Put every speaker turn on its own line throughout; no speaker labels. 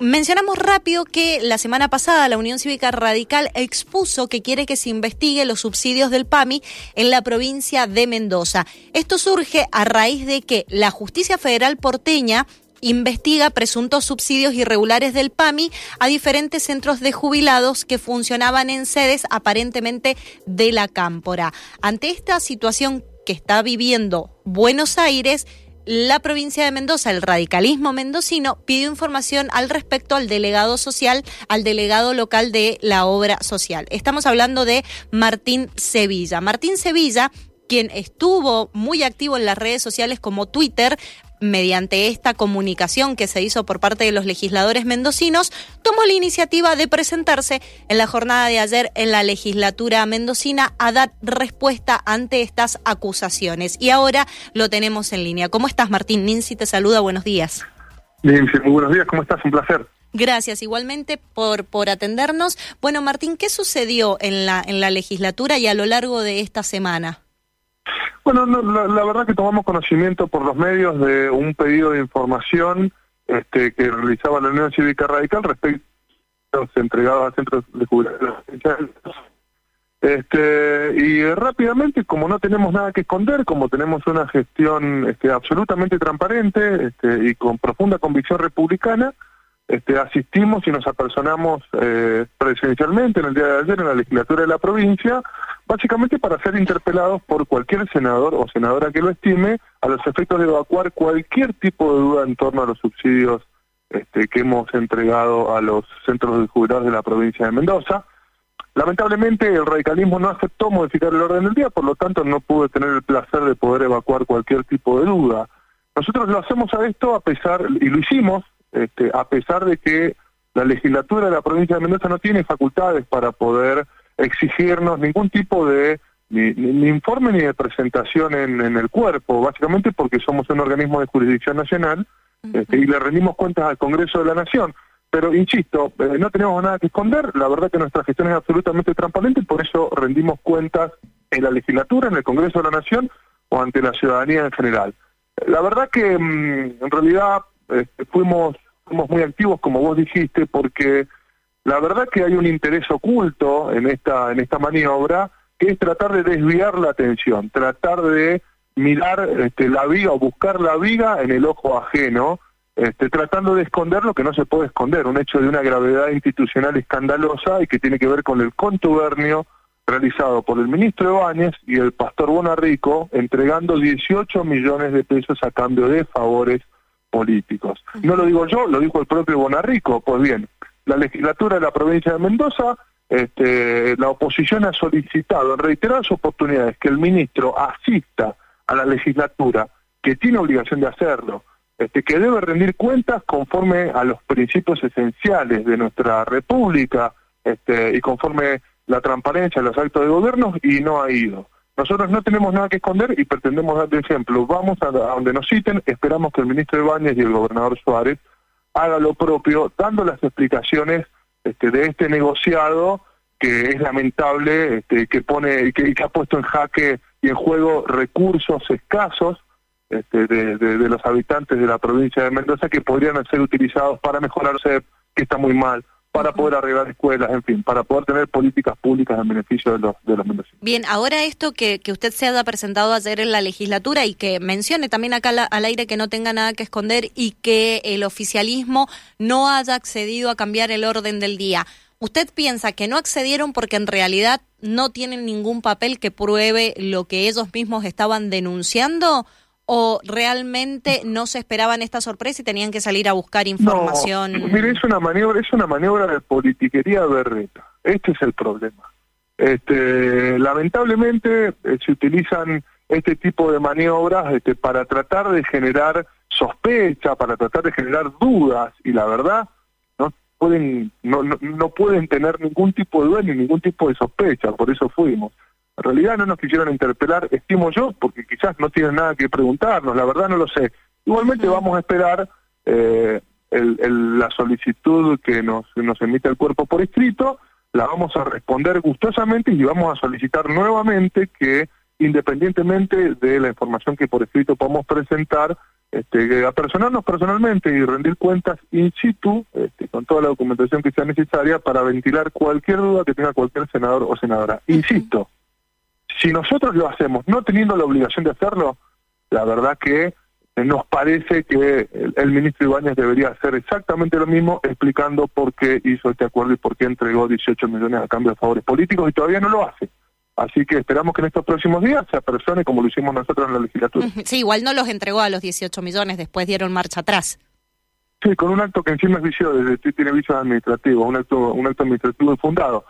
Mencionamos rápido que la semana pasada la Unión Cívica Radical expuso que quiere que se investigue los subsidios del PAMI en la provincia de Mendoza. Esto surge a raíz de que la justicia federal porteña investiga presuntos subsidios irregulares del PAMI a diferentes centros de jubilados que funcionaban en sedes aparentemente de la Cámpora. Ante esta situación que está viviendo Buenos Aires, la provincia de Mendoza, el radicalismo mendocino, pidió información al respecto al delegado social, al delegado local de la obra social. Estamos hablando de Martín Sevilla. Martín Sevilla quien estuvo muy activo en las redes sociales como Twitter, mediante esta comunicación que se hizo por parte de los legisladores mendocinos, tomó la iniciativa de presentarse en la jornada de ayer en la legislatura mendocina a dar respuesta ante estas acusaciones. Y ahora lo tenemos en línea. ¿Cómo estás, Martín? Nincy te saluda. Buenos días.
Nincy, muy buenos días. ¿Cómo estás? Un placer.
Gracias igualmente por, por atendernos. Bueno, Martín, ¿qué sucedió en la, en la legislatura y a lo largo de esta semana?
Bueno, la, verdad que tomamos conocimiento por los medios de un pedido de información este, que realizaba la Unión Cívica Radical respecto a los entregados a centros de jubilación. Este, y rápidamente, como no tenemos nada que esconder, como tenemos una gestión este, absolutamente transparente este, y con profunda convicción republicana, este, asistimos y nos apersonamos eh, presencialmente en el día de ayer en la legislatura de la provincia, básicamente para ser interpelados por cualquier senador o senadora que lo estime a los efectos de evacuar cualquier tipo de duda en torno a los subsidios este, que hemos entregado a los centros de jubilados de la provincia de Mendoza. Lamentablemente el radicalismo no aceptó modificar el orden del día, por lo tanto no pude tener el placer de poder evacuar cualquier tipo de duda. Nosotros lo hacemos a esto a pesar, y lo hicimos, este, a pesar de que la legislatura de la provincia de Mendoza no tiene facultades para poder exigirnos ningún tipo de ni, informe ni de presentación en, el cuerpo, básicamente porque somos un organismo de jurisdicción nacional este, y le rendimos cuentas al Congreso de la Nación. Pero insisto, eh, no tenemos nada que esconder, la verdad que nuestra gestión es absolutamente transparente y por eso rendimos cuentas en la legislatura, en el Congreso de la Nación o ante la ciudadanía en general. La verdad que mm, en realidad este, fuimos, fuimos muy activos, como vos dijiste, porque la verdad que hay un interés oculto en esta, en esta maniobra, que es tratar de desviar la atención, tratar de mirar este, la viga o buscar la viga en el ojo ajeno, este, tratando de esconder lo que no se puede esconder, un hecho de una gravedad institucional escandalosa y que tiene que ver con el contubernio realizado por el ministro Ibáñez y el pastor Bonarrico, entregando 18 millones de pesos a cambio de favores políticos. No lo digo yo, lo dijo el propio Bonarrico. Pues bien, la legislatura de la provincia de Mendoza, este, la oposición ha solicitado en reiteradas oportunidades que el ministro asista a la legislatura, que tiene obligación de hacerlo, este, que debe rendir cuentas conforme a los principios esenciales de nuestra república este, y conforme la transparencia en los actos de gobierno y no ha ido. Nosotros no tenemos nada que esconder y pretendemos dar de ejemplo. Vamos a, donde nos citen, esperamos que el ministro Ibáñez y el gobernador Suárez haga lo propio, dando las explicaciones este, de este negociado que es lamentable, este, que pone, que, ha puesto en jaque y en juego recursos escasos este, de, de, los habitantes de la provincia de Mendoza que podrían ser utilizados para mejorarse, que está muy mal, para poder arreglar escuelas, en fin, para poder tener políticas públicas en beneficio de los, de los mendocinos.
Bien, ahora esto que, que usted se haya presentado ayer en la legislatura y que mencione también acá al aire que no tenga nada que esconder y que el oficialismo no haya accedido a cambiar el orden del día. ¿Usted piensa que no accedieron porque en realidad no tienen ningún papel que pruebe lo que ellos mismos estaban denunciando? O realmente no se esperaban esta sorpresa y tenían que salir a buscar información?
No, mire, es una maniobra, es una maniobra de politiquería berreta. Este es el problema. Este, lamentablemente eh, se utilizan este tipo de maniobras este, para tratar de generar sospecha, para tratar de generar dudas y la verdad no pueden no, no, no pueden tener ningún tipo de duda ni ningún tipo de sospecha, por eso fuimos. En realidad no nos quisieron interpelar, estimo yo, porque quizás no tienen nada que preguntarnos, la verdad no lo sé. Igualmente vamos a esperar eh, la solicitud que nos, nos emite el cuerpo por escrito, la vamos a responder gustosamente y vamos a solicitar nuevamente que, independientemente de la información que por escrito podamos presentar, este, apersonarnos personalmente y rendir cuentas in situ este, con toda la documentación que sea necesaria para ventilar cualquier duda que tenga cualquier senador o senadora. Insisto, si nosotros lo hacemos no teniendo la obligación de hacerlo, la verdad que nos parece que el, ministro Ibáñez debería hacer exactamente lo mismo explicando por qué hizo este acuerdo y por qué entregó 18 millones a cambio de favores políticos y todavía no lo hace. Así que esperamos que en estos próximos días se apersone como lo hicimos nosotros en la legislatura.
Sí, igual no los entregó a los 18 millones, después dieron marcha atrás.
Sí, con un acto que encima es vicio, tiene vicios administrativos, un acto, un acto administrativo infundado.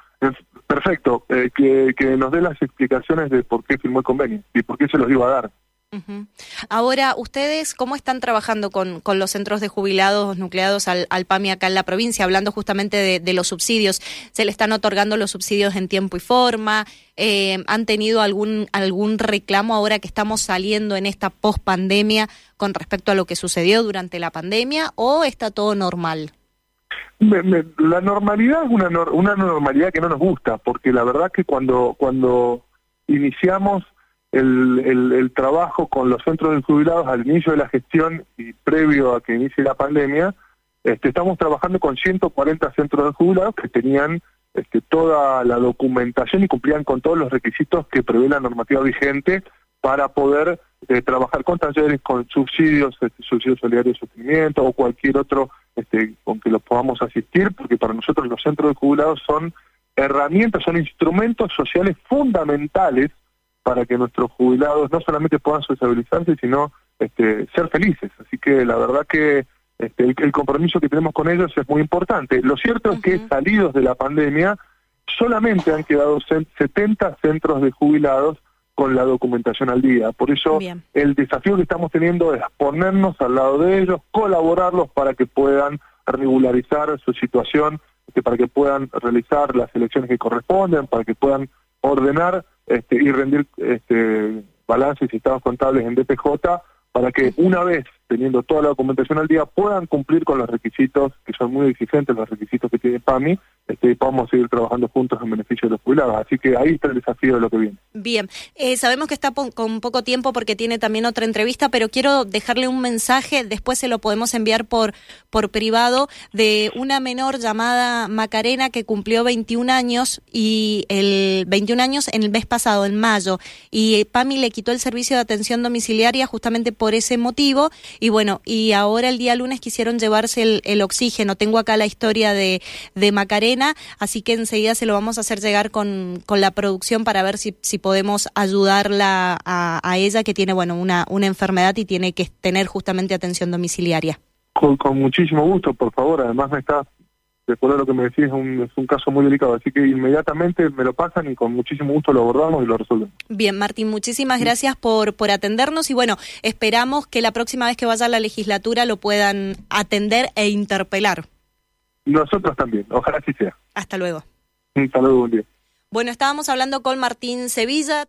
Perfecto, eh, que, que nos dé las explicaciones de por qué firmó el convenio y por qué se los iba a dar.
Ahora, ¿ustedes cómo están trabajando con, los centros de jubilados nucleados al, al, PAMI acá en la provincia? Hablando justamente de, los subsidios, ¿se le están otorgando los subsidios en tiempo y forma? Eh, ¿Han tenido algún, algún reclamo ahora que estamos saliendo en esta pospandemia con respecto a lo que sucedió durante la pandemia o está todo normal?
La normalidad es una, una normalidad que no nos gusta, porque la verdad que cuando, cuando iniciamos el, el, trabajo con los centros de jubilados al inicio de la gestión y previo a que inicie la pandemia, este, estamos trabajando con 140 centros de jubilados que tenían este, toda la documentación y cumplían con todos los requisitos que prevé la normativa vigente para poder eh, trabajar con talleres, con subsidios, este, subsidios solidarios de sostenimiento o cualquier otro este, con que los podamos asistir, porque para nosotros los centros de jubilados son herramientas, son instrumentos sociales fundamentales para que nuestros jubilados no solamente puedan sociabilizarse, sino este, ser felices. Así que la verdad que este, el, compromiso que tenemos con ellos es muy importante. Lo cierto es que salidos de la pandemia, solamente han quedado 70 centros de jubilados con la documentación al día. Por eso el desafío que estamos teniendo es ponernos al lado de ellos, colaborarlos para que puedan regularizar su situación, para que puedan realizar las elecciones que corresponden, para que puedan ordenar este, y rendir este, balances y estados contables en DPJ para que una vez teniendo toda la documentación al día puedan cumplir con los requisitos que son muy exigentes, los requisitos que tiene PAMI, este, y podamos seguir trabajando juntos en beneficio de los jubilados. Así que ahí está el desafío de lo que viene.
Bien, eh, sabemos que está con poco tiempo porque tiene también otra entrevista, pero quiero dejarle un mensaje, después se lo podemos enviar por, por privado, de una menor llamada Macarena que cumplió 21 años y el 21 años en el mes pasado, en mayo, y PAMI le quitó el servicio de atención domiciliaria justamente por ese motivo y bueno, y ahora el día lunes quisieron llevarse el, oxígeno. Tengo acá la historia de, de Macarena, así que enseguida se lo vamos a hacer llegar con, con la producción para ver si, si podemos ayudarla a, a ella que tiene, bueno, una, una enfermedad y tiene que tener justamente atención domiciliaria.
Con, con muchísimo gusto, por favor. Además me está después de lo que me decís, es un, es un caso muy delicado. Así que inmediatamente me lo pasan y con muchísimo gusto lo abordamos y lo resolvemos.
Bien, Martín, muchísimas gracias por, por atendernos y bueno, esperamos que la próxima vez que vaya a la legislatura lo puedan atender e interpelar.
Nosotros también, ojalá así sea.
Hasta luego.
Hasta luego, buen día.
Bueno, estábamos hablando con Martín Sevilla.